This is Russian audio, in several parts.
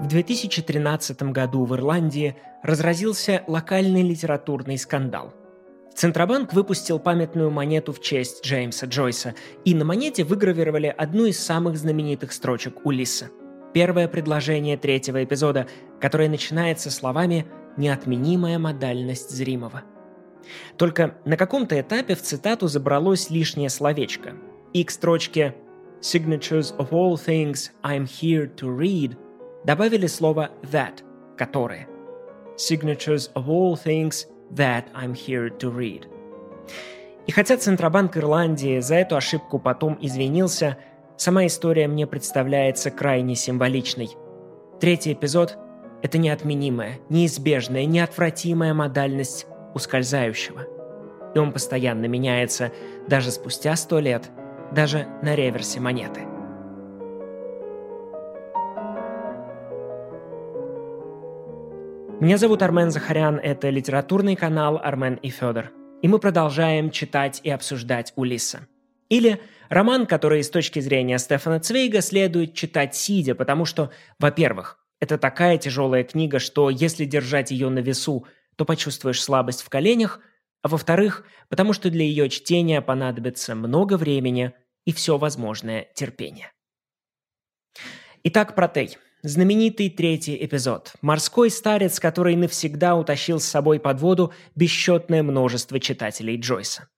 В 2013 году в Ирландии разразился локальный литературный скандал. Центробанк выпустил памятную монету в честь Джеймса Джойса, и на монете выгравировали одну из самых знаменитых строчек Улисса. Первое предложение третьего эпизода, которое начинается словами «неотменимая модальность зримого». Только на каком-то этапе в цитату забралось лишнее словечко. И к строчке «Signatures of all things I'm here to read» добавили слово that, которое. Signatures of all things that I'm here to read. И хотя Центробанк Ирландии за эту ошибку потом извинился, сама история мне представляется крайне символичной. Третий эпизод – это неотменимая, неизбежная, неотвратимая модальность ускользающего. И он постоянно меняется даже спустя сто лет, даже на реверсе монеты – Меня зовут Армен Захарян, это литературный канал «Армен и Федор». И мы продолжаем читать и обсуждать Улисса. Или роман, который с точки зрения Стефана Цвейга следует читать сидя, потому что, во-первых, это такая тяжелая книга, что если держать ее на весу, то почувствуешь слабость в коленях, а во-вторых, потому что для ее чтения понадобится много времени и все возможное терпение. Итак, Протей – Знаменитый третий эпизод. Морской старец, который навсегда утащил с собой под воду бесчетное множество читателей Джойса.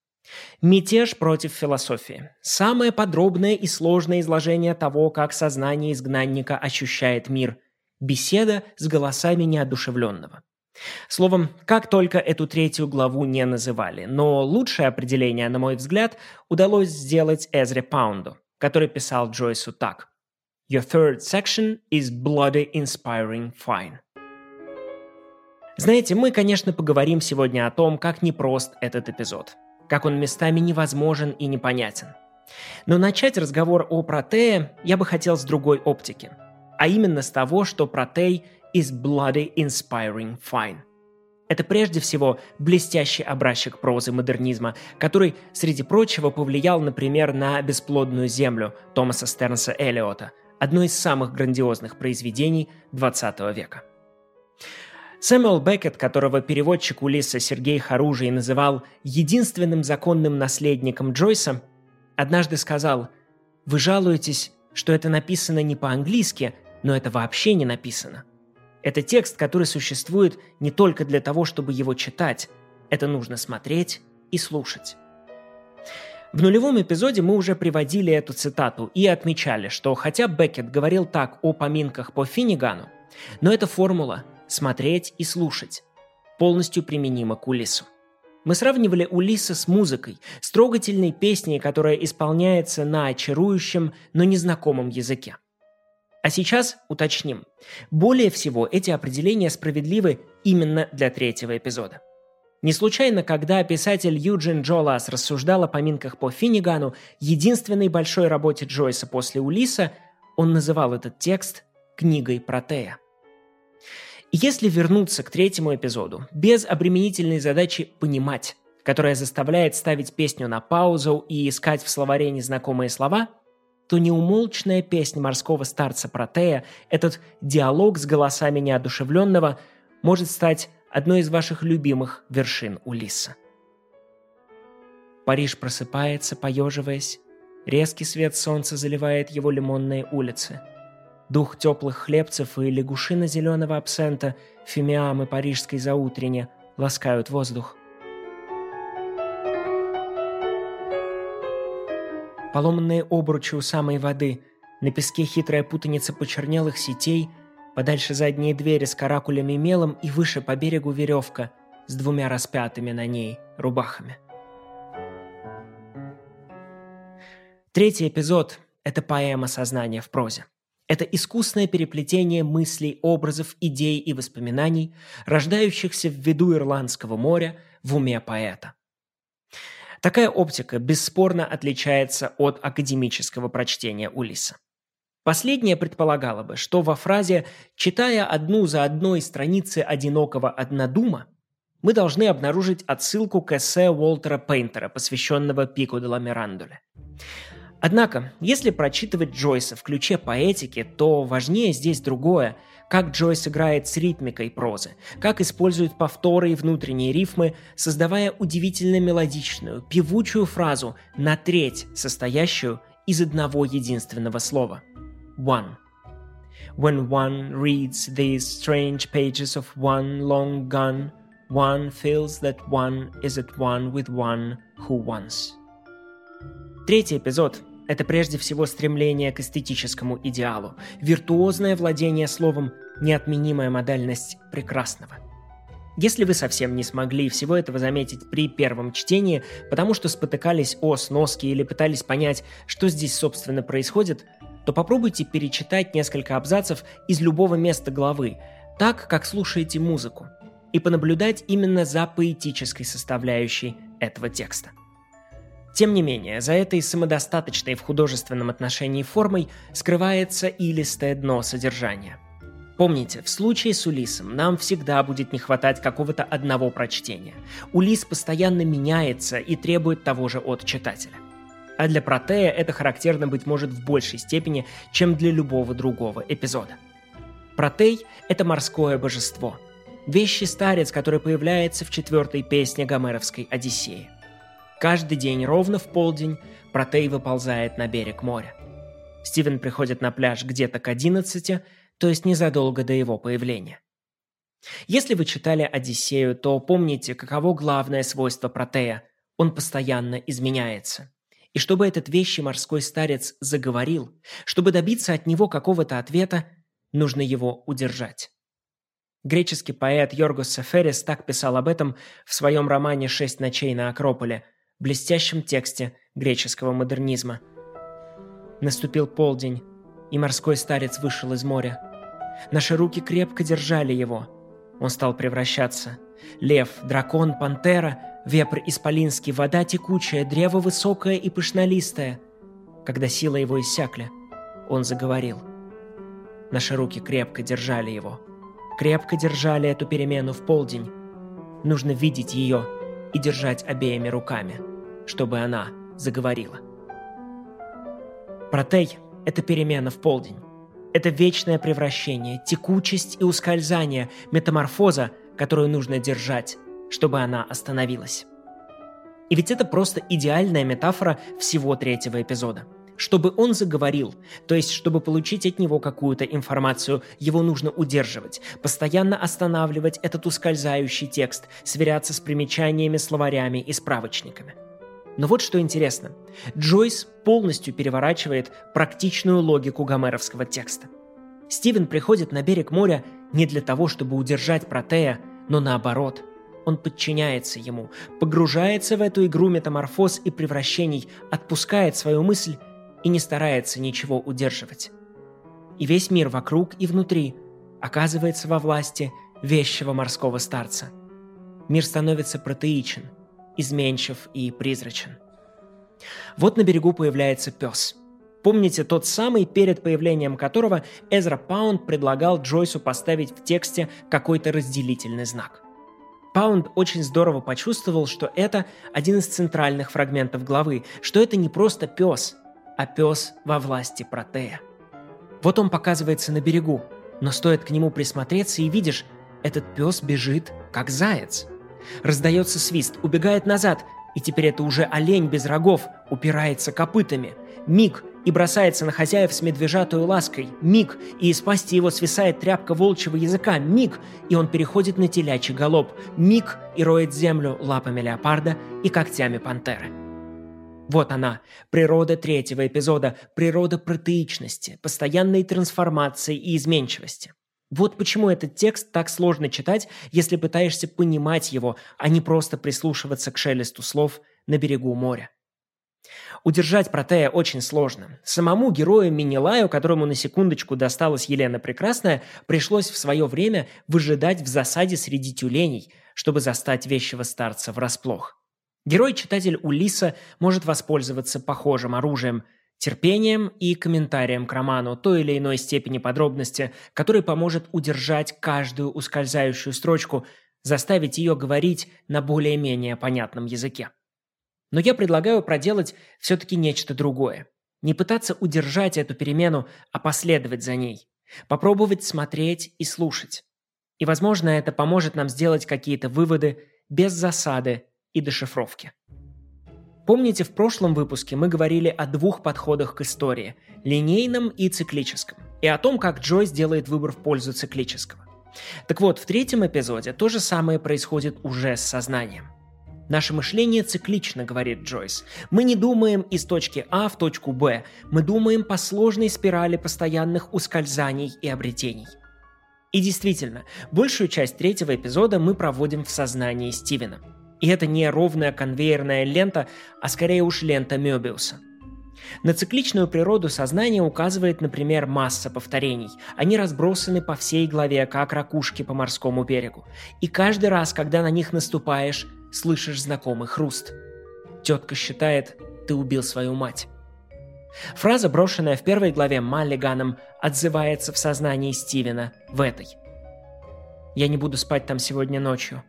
Мятеж против философии. Самое подробное и сложное изложение того, как сознание изгнанника ощущает мир. Беседа с голосами неодушевленного. Словом, как только эту третью главу не называли, но лучшее определение, на мой взгляд, удалось сделать Эзре Паунду, который писал Джойсу так. Your third section is bloody inspiring fine. Знаете, мы, конечно, поговорим сегодня о том, как непрост этот эпизод, как он местами невозможен и непонятен. Но начать разговор о Протее я бы хотел с другой оптики, а именно с того, что Протей is bloody inspiring fine. Это прежде всего блестящий образчик прозы модернизма, который, среди прочего, повлиял, например, на «Бесплодную землю» Томаса Стернса Эллиота – одно из самых грандиозных произведений XX века. Сэмюэл Беккет, которого переводчик Улисса Сергей Харужий называл единственным законным наследником Джойса, однажды сказал «Вы жалуетесь, что это написано не по-английски, но это вообще не написано. Это текст, который существует не только для того, чтобы его читать, это нужно смотреть и слушать». В нулевом эпизоде мы уже приводили эту цитату и отмечали, что хотя Беккет говорил так о поминках по Финнигану, но эта формула «смотреть и слушать» полностью применима к Улису. Мы сравнивали Улиса с музыкой, с трогательной песней, которая исполняется на очарующем, но незнакомом языке. А сейчас уточним. Более всего эти определения справедливы именно для третьего эпизода – не случайно, когда писатель Юджин Джолас рассуждал о поминках по Финнигану, единственной большой работе Джойса после Улиса, он называл этот текст «книгой Протея». если вернуться к третьему эпизоду, без обременительной задачи «понимать», которая заставляет ставить песню на паузу и искать в словаре незнакомые слова, то неумолчная песня морского старца Протея, этот диалог с голосами неодушевленного, может стать одной из ваших любимых вершин Улисса. Париж просыпается, поеживаясь. Резкий свет солнца заливает его лимонные улицы. Дух теплых хлебцев и лягушина зеленого абсента, фимиамы парижской заутренне ласкают воздух. Поломанные обручи у самой воды, на песке хитрая путаница почернелых сетей – Подальше задние двери с каракулями мелом и выше по берегу веревка с двумя распятыми на ней рубахами. Третий эпизод – это поэма сознания в прозе. Это искусное переплетение мыслей, образов, идей и воспоминаний, рождающихся в виду Ирландского моря в уме поэта. Такая оптика бесспорно отличается от академического прочтения Улиса. Последнее предполагало бы, что во фразе «читая одну за одной страницы одинокого однодума» мы должны обнаружить отсылку к эссе Уолтера Пейнтера, посвященного Пику де ла Мирандуле. Однако, если прочитывать Джойса в ключе поэтики, то важнее здесь другое – как Джойс играет с ритмикой прозы, как использует повторы и внутренние рифмы, создавая удивительно мелодичную, певучую фразу на треть, состоящую из одного единственного слова – «one». When one reads these strange pages of one long gun, one feels that one is at one with one who wants. Третий эпизод это прежде всего стремление к эстетическому идеалу, виртуозное владение словом, неотменимая модальность прекрасного. Если вы совсем не смогли всего этого заметить при первом чтении, потому что спотыкались о сноски или пытались понять, что здесь собственно происходит, то попробуйте перечитать несколько абзацев из любого места главы, так, как слушаете музыку, и понаблюдать именно за поэтической составляющей этого текста – тем не менее, за этой самодостаточной в художественном отношении формой скрывается илистое дно содержания. Помните, в случае с Улисом нам всегда будет не хватать какого-то одного прочтения. Улис постоянно меняется и требует того же от читателя. А для Протея это характерно, быть может, в большей степени, чем для любого другого эпизода. Протей – это морское божество. Вещий старец, который появляется в четвертой песне Гомеровской Одиссеи – Каждый день ровно в полдень Протей выползает на берег моря. Стивен приходит на пляж где-то к 11, то есть незадолго до его появления. Если вы читали «Одиссею», то помните, каково главное свойство Протея – он постоянно изменяется. И чтобы этот вещий морской старец заговорил, чтобы добиться от него какого-то ответа, нужно его удержать. Греческий поэт Йоргос Сеферис так писал об этом в своем романе «Шесть ночей на Акрополе», блестящем тексте греческого модернизма. Наступил полдень, и морской старец вышел из моря. Наши руки крепко держали его. Он стал превращаться. Лев, дракон, пантера, вепрь исполинский, вода текучая, древо высокое и пышнолистое. Когда сила его иссякли, он заговорил. Наши руки крепко держали его. Крепко держали эту перемену в полдень. Нужно видеть ее и держать обеими руками – чтобы она заговорила. Протей – это перемена в полдень. Это вечное превращение, текучесть и ускользание, метаморфоза, которую нужно держать, чтобы она остановилась. И ведь это просто идеальная метафора всего третьего эпизода. Чтобы он заговорил, то есть чтобы получить от него какую-то информацию, его нужно удерживать, постоянно останавливать этот ускользающий текст, сверяться с примечаниями, словарями и справочниками – но вот что интересно. Джойс полностью переворачивает практичную логику гомеровского текста. Стивен приходит на берег моря не для того, чтобы удержать Протея, но наоборот. Он подчиняется ему, погружается в эту игру метаморфоз и превращений, отпускает свою мысль и не старается ничего удерживать. И весь мир вокруг и внутри оказывается во власти вещего морского старца. Мир становится протеичен – изменчив и призрачен. Вот на берегу появляется пес. Помните тот самый, перед появлением которого Эзра Паунд предлагал Джойсу поставить в тексте какой-то разделительный знак. Паунд очень здорово почувствовал, что это один из центральных фрагментов главы, что это не просто пес, а пес во власти Протея. Вот он показывается на берегу, но стоит к нему присмотреться и видишь, этот пес бежит, как заяц – Раздается свист, убегает назад, и теперь это уже олень без рогов, упирается копытами. Миг, и бросается на хозяев с медвежатой лаской. Миг, и из пасти его свисает тряпка волчьего языка. Миг, и он переходит на телячий галоп. Миг, и роет землю лапами леопарда и когтями пантеры. Вот она, природа третьего эпизода, природа протеичности, постоянной трансформации и изменчивости. Вот почему этот текст так сложно читать, если пытаешься понимать его, а не просто прислушиваться к шелесту слов на берегу моря. Удержать Протея очень сложно. Самому герою Минилаю, которому на секундочку досталась Елена Прекрасная, пришлось в свое время выжидать в засаде среди тюленей, чтобы застать вещего старца врасплох. Герой-читатель Улиса может воспользоваться похожим оружием – терпением и комментарием к роману той или иной степени подробности, который поможет удержать каждую ускользающую строчку, заставить ее говорить на более-менее понятном языке. Но я предлагаю проделать все-таки нечто другое. Не пытаться удержать эту перемену, а последовать за ней. Попробовать смотреть и слушать. И, возможно, это поможет нам сделать какие-то выводы без засады и дешифровки. Помните, в прошлом выпуске мы говорили о двух подходах к истории – линейном и циклическом, и о том, как Джойс делает выбор в пользу циклического. Так вот, в третьем эпизоде то же самое происходит уже с сознанием. Наше мышление циклично, говорит Джойс. Мы не думаем из точки А в точку Б, мы думаем по сложной спирали постоянных ускользаний и обретений. И действительно, большую часть третьего эпизода мы проводим в сознании Стивена. И это не ровная конвейерная лента, а скорее уж лента Мёбиуса – на цикличную природу сознания указывает, например, масса повторений. Они разбросаны по всей главе, как ракушки по морскому берегу. И каждый раз, когда на них наступаешь, слышишь знакомый хруст. Тетка считает, ты убил свою мать. Фраза, брошенная в первой главе Маллиганом, отзывается в сознании Стивена в этой. «Я не буду спать там сегодня ночью.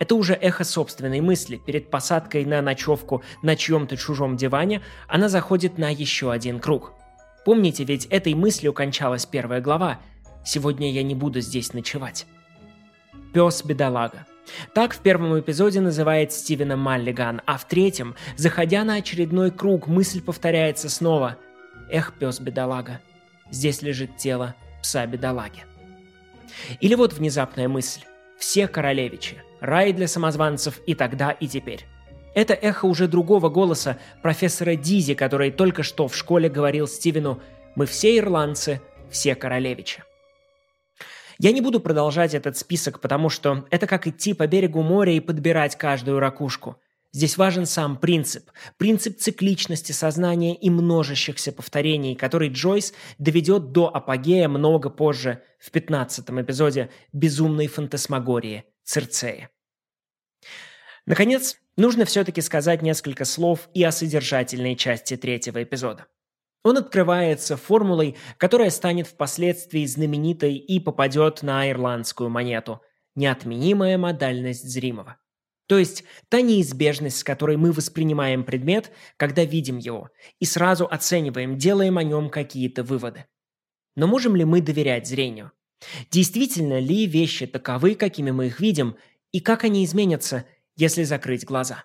Это уже эхо собственной мысли. Перед посадкой на ночевку на чьем-то чужом диване она заходит на еще один круг. Помните, ведь этой мыслью кончалась первая глава. «Сегодня я не буду здесь ночевать». Пес-бедолага. Так в первом эпизоде называет Стивена Маллиган, а в третьем, заходя на очередной круг, мысль повторяется снова. «Эх, пес-бедолага, здесь лежит тело пса-бедолаги». Или вот внезапная мысль. Все королевичи – рай для самозванцев и тогда, и теперь. Это эхо уже другого голоса профессора Дизи, который только что в школе говорил Стивену «Мы все ирландцы, все королевичи». Я не буду продолжать этот список, потому что это как идти по берегу моря и подбирать каждую ракушку. Здесь важен сам принцип, принцип цикличности сознания и множащихся повторений, который Джойс доведет до апогея много позже, в 15 эпизоде «Безумной фантасмагории» Цирцея. Наконец, нужно все-таки сказать несколько слов и о содержательной части третьего эпизода. Он открывается формулой, которая станет впоследствии знаменитой и попадет на ирландскую монету – неотменимая модальность зримого. То есть та неизбежность, с которой мы воспринимаем предмет, когда видим его, и сразу оцениваем, делаем о нем какие-то выводы. Но можем ли мы доверять зрению? Действительно ли вещи таковы, какими мы их видим, и как они изменятся, если закрыть глаза.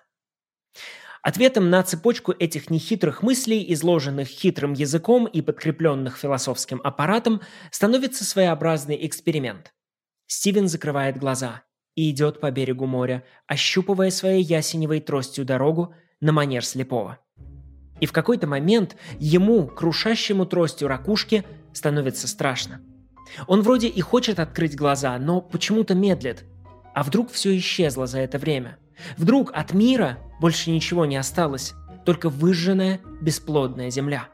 Ответом на цепочку этих нехитрых мыслей, изложенных хитрым языком и подкрепленных философским аппаратом, становится своеобразный эксперимент. Стивен закрывает глаза и идет по берегу моря, ощупывая своей ясеневой тростью дорогу на манер слепого. И в какой-то момент ему, крушащему тростью ракушки, становится страшно. Он вроде и хочет открыть глаза, но почему-то медлит – а вдруг все исчезло за это время? Вдруг от мира больше ничего не осталось, только выжженная, бесплодная земля?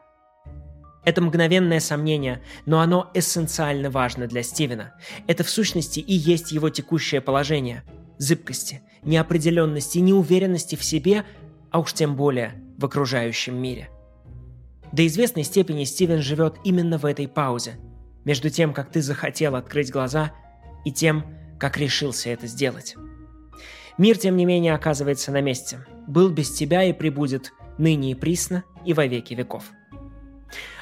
Это мгновенное сомнение, но оно эссенциально важно для Стивена. Это в сущности и есть его текущее положение. Зыбкости, неопределенности, неуверенности в себе, а уж тем более в окружающем мире. До известной степени Стивен живет именно в этой паузе, между тем, как ты захотел открыть глаза, и тем, как решился это сделать. Мир, тем не менее, оказывается на месте. Был без тебя и прибудет, ныне и присно, и во веки веков.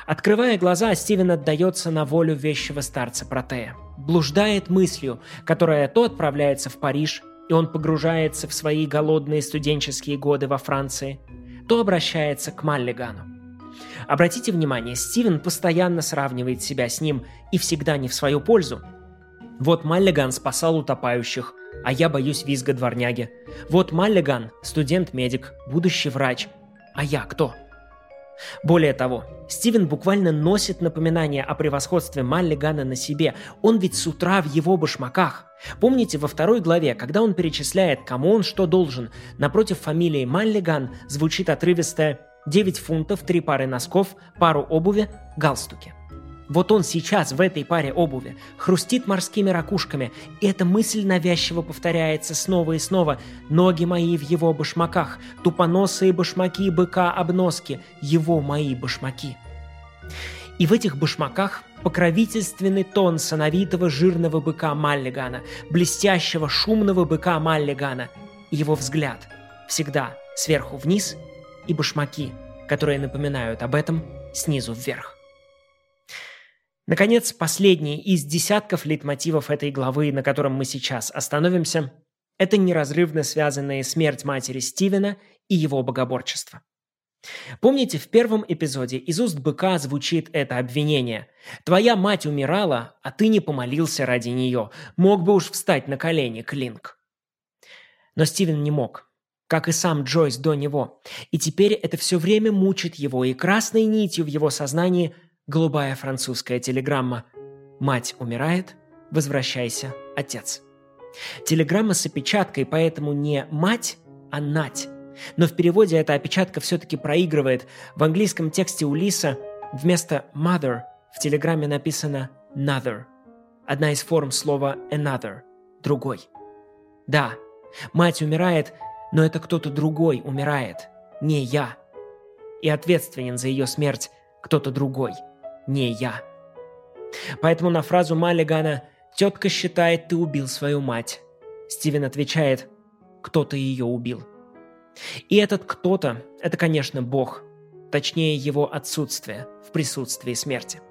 Открывая глаза, Стивен отдается на волю вещего старца Протея. Блуждает мыслью, которая то отправляется в Париж, и он погружается в свои голодные студенческие годы во Франции, то обращается к Маллигану. Обратите внимание, Стивен постоянно сравнивает себя с ним и всегда не в свою пользу, вот Маллиган спасал утопающих, а я боюсь визга дворняги. Вот Маллиган – студент-медик, будущий врач. А я кто? Более того, Стивен буквально носит напоминание о превосходстве Маллигана на себе. Он ведь с утра в его башмаках. Помните, во второй главе, когда он перечисляет, кому он что должен, напротив фамилии Маллиган звучит отрывистое 9 фунтов, 3 пары носков, пару обуви, галстуки – вот он сейчас в этой паре обуви хрустит морскими ракушками, и эта мысль навязчиво повторяется снова и снова. Ноги мои в его башмаках, тупоносые башмаки быка-обноски, его мои башмаки. И в этих башмаках покровительственный тон сановитого жирного быка Маллигана, блестящего шумного быка Маллигана, его взгляд всегда сверху вниз и башмаки которые напоминают об этом снизу вверх. Наконец, последний из десятков лейтмотивов этой главы, на котором мы сейчас остановимся, это неразрывно связанные смерть матери Стивена и его богоборчество. Помните, в первом эпизоде из уст быка звучит это обвинение. «Твоя мать умирала, а ты не помолился ради нее. Мог бы уж встать на колени, Клинк». Но Стивен не мог, как и сам Джойс до него. И теперь это все время мучит его, и красной нитью в его сознании голубая французская телеграмма «Мать умирает, возвращайся, отец». Телеграмма с опечаткой, поэтому не «мать», а «нать». Но в переводе эта опечатка все-таки проигрывает. В английском тексте Улиса вместо «mother» в телеграмме написано «nother». Одна из форм слова «another» – «другой». Да, мать умирает, но это кто-то другой умирает, не я. И ответственен за ее смерть кто-то другой, не я. Поэтому на фразу Маллигана «Тетка считает, ты убил свою мать», Стивен отвечает «Кто-то ее убил». И этот кто-то – это, конечно, Бог, точнее его отсутствие в присутствии смерти.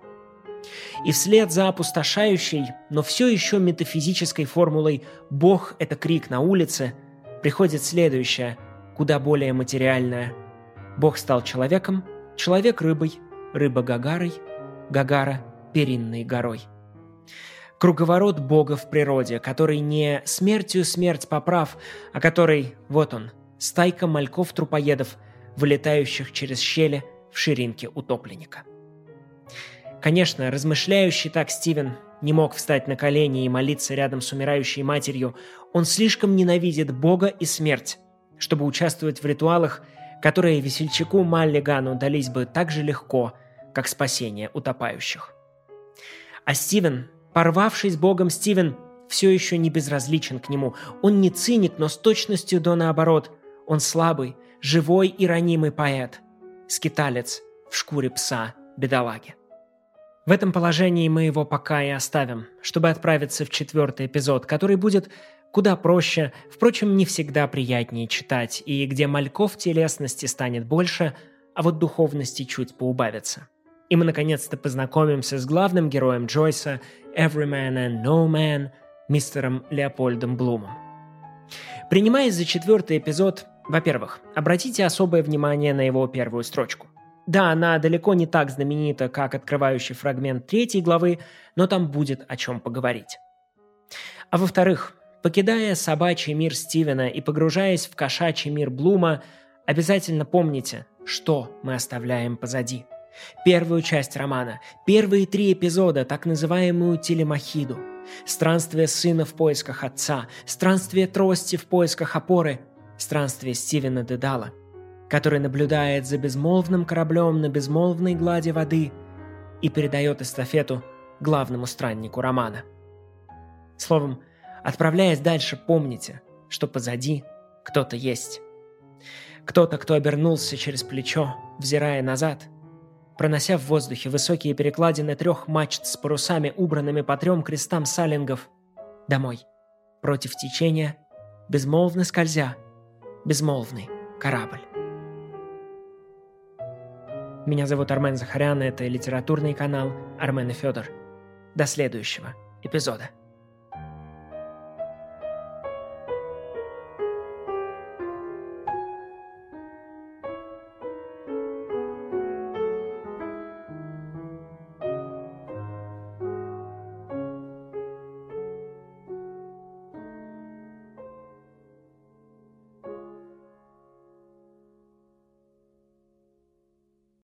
И вслед за опустошающей, но все еще метафизической формулой «Бог – это крик на улице» приходит следующее, куда более материальное. Бог стал человеком, человек – рыбой, рыба – гагарой, гагара – перинной горой. Круговорот Бога в природе, который не смертью смерть поправ, а который, вот он – стайка мальков-трупоедов, вылетающих через щели в ширинке утопленника. Конечно, размышляющий так Стивен не мог встать на колени и молиться рядом с умирающей матерью. Он слишком ненавидит Бога и смерть, чтобы участвовать в ритуалах, которые весельчаку Маллигану дались бы так же легко, как спасение утопающих. А Стивен, порвавшись Богом Стивен, все еще не безразличен к нему. Он не циник, но с точностью до наоборот – он слабый, живой и ранимый поэт, скиталец в шкуре пса, бедолаги. В этом положении мы его пока и оставим, чтобы отправиться в четвертый эпизод, который будет куда проще, впрочем, не всегда приятнее читать, и где мальков телесности станет больше, а вот духовности чуть поубавится. И мы наконец-то познакомимся с главным героем Джойса, Every Man and No Man, мистером Леопольдом Блумом. Принимаясь за четвертый эпизод, во-первых, обратите особое внимание на его первую строчку. Да, она далеко не так знаменита, как открывающий фрагмент третьей главы, но там будет о чем поговорить. А во-вторых, покидая собачий мир Стивена и погружаясь в кошачий мир Блума, обязательно помните, что мы оставляем позади. Первую часть романа, первые три эпизода, так называемую телемахиду, странствие сына в поисках отца, странствие трости в поисках опоры – Странствие Стивена Дедала, который наблюдает за безмолвным кораблем на безмолвной глади воды и передает эстафету главному страннику романа. Словом, отправляясь дальше, помните, что позади кто-то есть. Кто-то, кто обернулся через плечо, взирая назад, пронося в воздухе высокие перекладины трех мачт с парусами, убранными по трем крестам салингов, домой, против течения, безмолвно скользя, безмолвный корабль. Меня зовут Армен Захарян, это литературный канал Армен и Федор. До следующего эпизода.